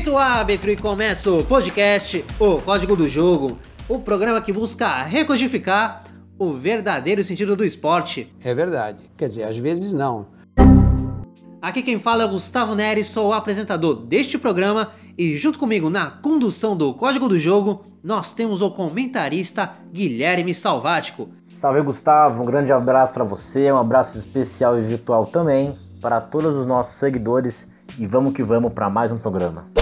Apito o árbitro e começa o podcast O Código do Jogo, o programa que busca recodificar o verdadeiro sentido do esporte. É verdade. Quer dizer, às vezes não. Aqui quem fala é Gustavo Neres, sou o apresentador deste programa e junto comigo na condução do Código do Jogo, nós temos o comentarista Guilherme Salvático. Salve Gustavo, um grande abraço para você, um abraço especial e virtual também para todos os nossos seguidores e vamos que vamos para mais um programa.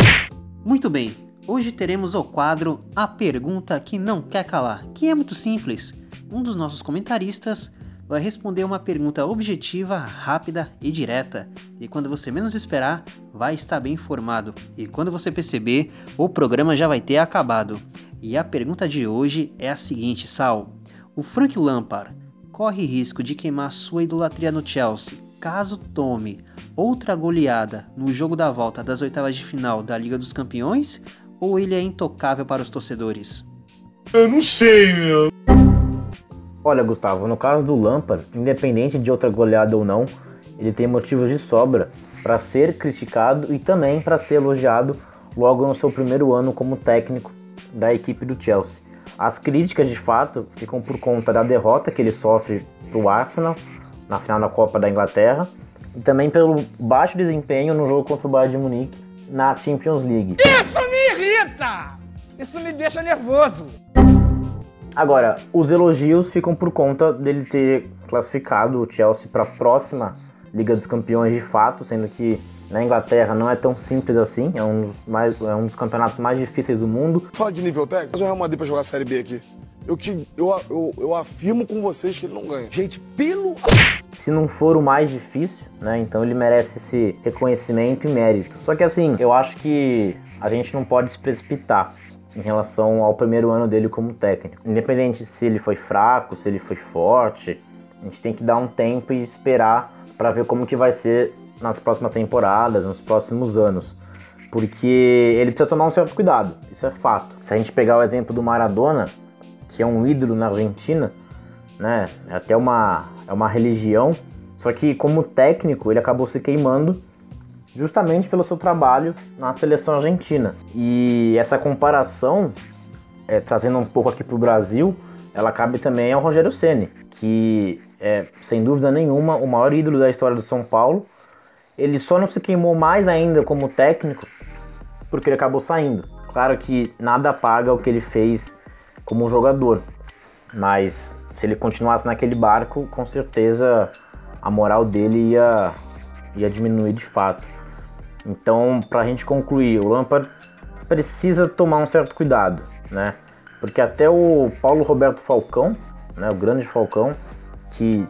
Muito bem, hoje teremos o quadro A Pergunta que Não Quer Calar, que é muito simples. Um dos nossos comentaristas vai responder uma pergunta objetiva, rápida e direta. E quando você menos esperar, vai estar bem informado. E quando você perceber, o programa já vai ter acabado. E a pergunta de hoje é a seguinte, Sal. O Frank Lampard corre risco de queimar sua idolatria no Chelsea caso tome outra goleada no jogo da volta das oitavas de final da Liga dos Campeões ou ele é intocável para os torcedores? Eu não sei, meu. Olha, Gustavo, no caso do Lampard, independente de outra goleada ou não, ele tem motivos de sobra para ser criticado e também para ser elogiado logo no seu primeiro ano como técnico da equipe do Chelsea. As críticas, de fato, ficam por conta da derrota que ele sofre para o Arsenal na final da Copa da Inglaterra e também pelo baixo desempenho no jogo contra o Bayern de Munique na Champions League. Isso me irrita! Isso me deixa nervoso. Agora, os elogios ficam por conta dele ter classificado o Chelsea para a próxima Liga dos Campeões de fato, sendo que na Inglaterra não é tão simples assim, é um dos, mais, é um dos campeonatos mais difíceis do mundo. Fala de nível técnico, mas o Real Madrid para jogar a Série B aqui. Eu, te, eu, eu, eu afirmo com vocês que ele não ganha. Gente, pelo. Se não for o mais difícil, né? Então ele merece esse reconhecimento e mérito. Só que assim, eu acho que a gente não pode se precipitar em relação ao primeiro ano dele como técnico. Independente se ele foi fraco, se ele foi forte, a gente tem que dar um tempo e esperar para ver como que vai ser nas próximas temporadas, nos próximos anos. Porque ele precisa tomar um certo cuidado, isso é fato. Se a gente pegar o exemplo do Maradona, que é um ídolo na Argentina, né? É até uma, é uma religião. Só que como técnico ele acabou se queimando justamente pelo seu trabalho na seleção argentina. E essa comparação, é, trazendo um pouco aqui para o Brasil, ela cabe também ao Rogério Ceni, que é sem dúvida nenhuma o maior ídolo da história do São Paulo. Ele só não se queimou mais ainda como técnico porque ele acabou saindo. Claro que nada paga o que ele fez como jogador. Mas se ele continuasse naquele barco, com certeza a moral dele ia, ia diminuir de fato. Então, para a gente concluir, o Lampard precisa tomar um certo cuidado, né? Porque até o Paulo Roberto Falcão, né, o grande Falcão, que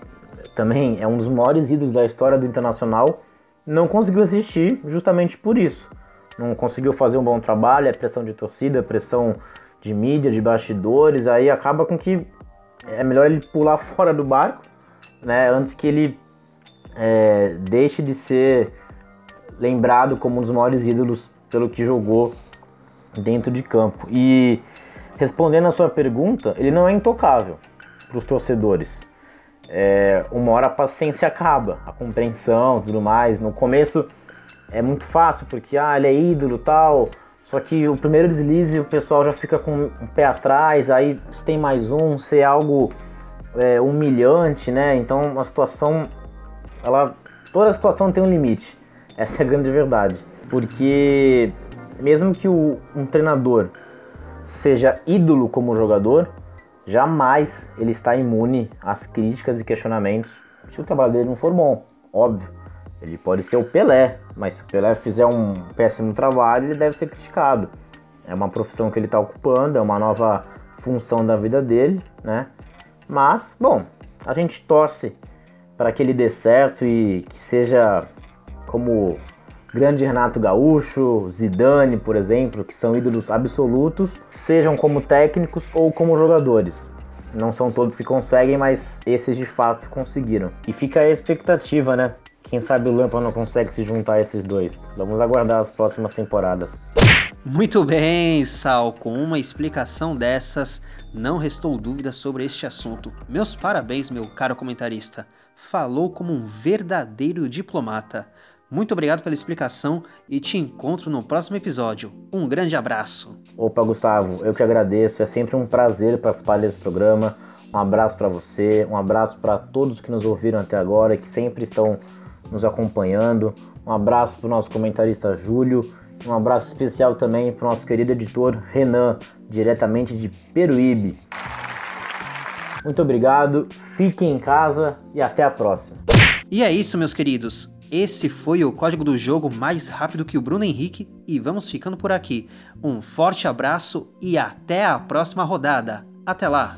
também é um dos maiores ídolos da história do Internacional, não conseguiu assistir justamente por isso. Não conseguiu fazer um bom trabalho, a pressão de torcida, a pressão de mídia, de bastidores, aí acaba com que é melhor ele pular fora do barco, né, antes que ele é, deixe de ser lembrado como um dos maiores ídolos pelo que jogou dentro de campo. E respondendo a sua pergunta, ele não é intocável para os torcedores. É, uma hora a paciência acaba, a compreensão, tudo mais. No começo é muito fácil porque ah, ele é ídolo tal só que o primeiro deslize o pessoal já fica com um pé atrás, aí se tem mais um, ser algo é, humilhante, né? Então a situação, ela, toda situação tem um limite. Essa é a grande verdade. Porque mesmo que o, um treinador seja ídolo como jogador, jamais ele está imune às críticas e questionamentos se o trabalho dele não for bom, óbvio. Ele pode ser o Pelé, mas se o Pelé fizer um péssimo trabalho, ele deve ser criticado. É uma profissão que ele está ocupando, é uma nova função da vida dele, né? Mas, bom, a gente torce para que ele dê certo e que seja como grande Renato Gaúcho, Zidane, por exemplo, que são ídolos absolutos, sejam como técnicos ou como jogadores. Não são todos que conseguem, mas esses de fato conseguiram. E fica a expectativa, né? Quem sabe o Lampa não consegue se juntar a esses dois. Vamos aguardar as próximas temporadas. Muito bem, Sal. Com uma explicação dessas, não restou dúvida sobre este assunto. Meus parabéns, meu caro comentarista. Falou como um verdadeiro diplomata. Muito obrigado pela explicação e te encontro no próximo episódio. Um grande abraço. Opa, Gustavo, eu que agradeço. É sempre um prazer participar desse programa. Um abraço para você, um abraço para todos que nos ouviram até agora e que sempre estão nos acompanhando. Um abraço para o nosso comentarista Júlio. Um abraço especial também para o nosso querido editor Renan, diretamente de Peruíbe. Muito obrigado, fiquem em casa e até a próxima. E é isso, meus queridos. Esse foi o código do jogo mais rápido que o Bruno Henrique e vamos ficando por aqui. Um forte abraço e até a próxima rodada. Até lá!